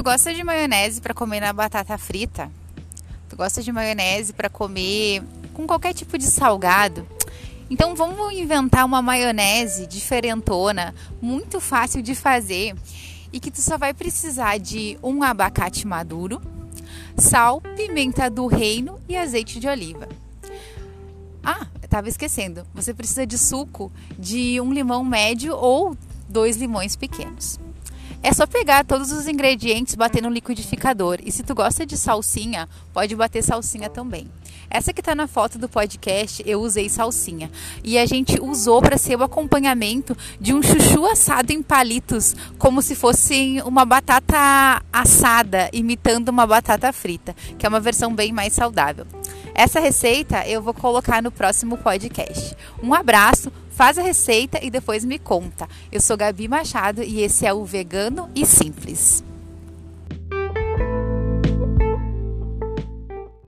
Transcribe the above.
Tu gosta de maionese para comer na batata frita? Tu gosta de maionese para comer com qualquer tipo de salgado? Então vamos inventar uma maionese diferentona, muito fácil de fazer e que tu só vai precisar de um abacate maduro, sal, pimenta do reino e azeite de oliva. Ah, estava esquecendo. Você precisa de suco de um limão médio ou dois limões pequenos. É só pegar todos os ingredientes, bater no liquidificador. E se tu gosta de salsinha, pode bater salsinha também. Essa que tá na foto do podcast, eu usei salsinha. E a gente usou para ser o acompanhamento de um chuchu assado em palitos, como se fosse uma batata assada, imitando uma batata frita, que é uma versão bem mais saudável. Essa receita eu vou colocar no próximo podcast. Um abraço, faz a receita e depois me conta. Eu sou Gabi Machado e esse é o Vegano e Simples.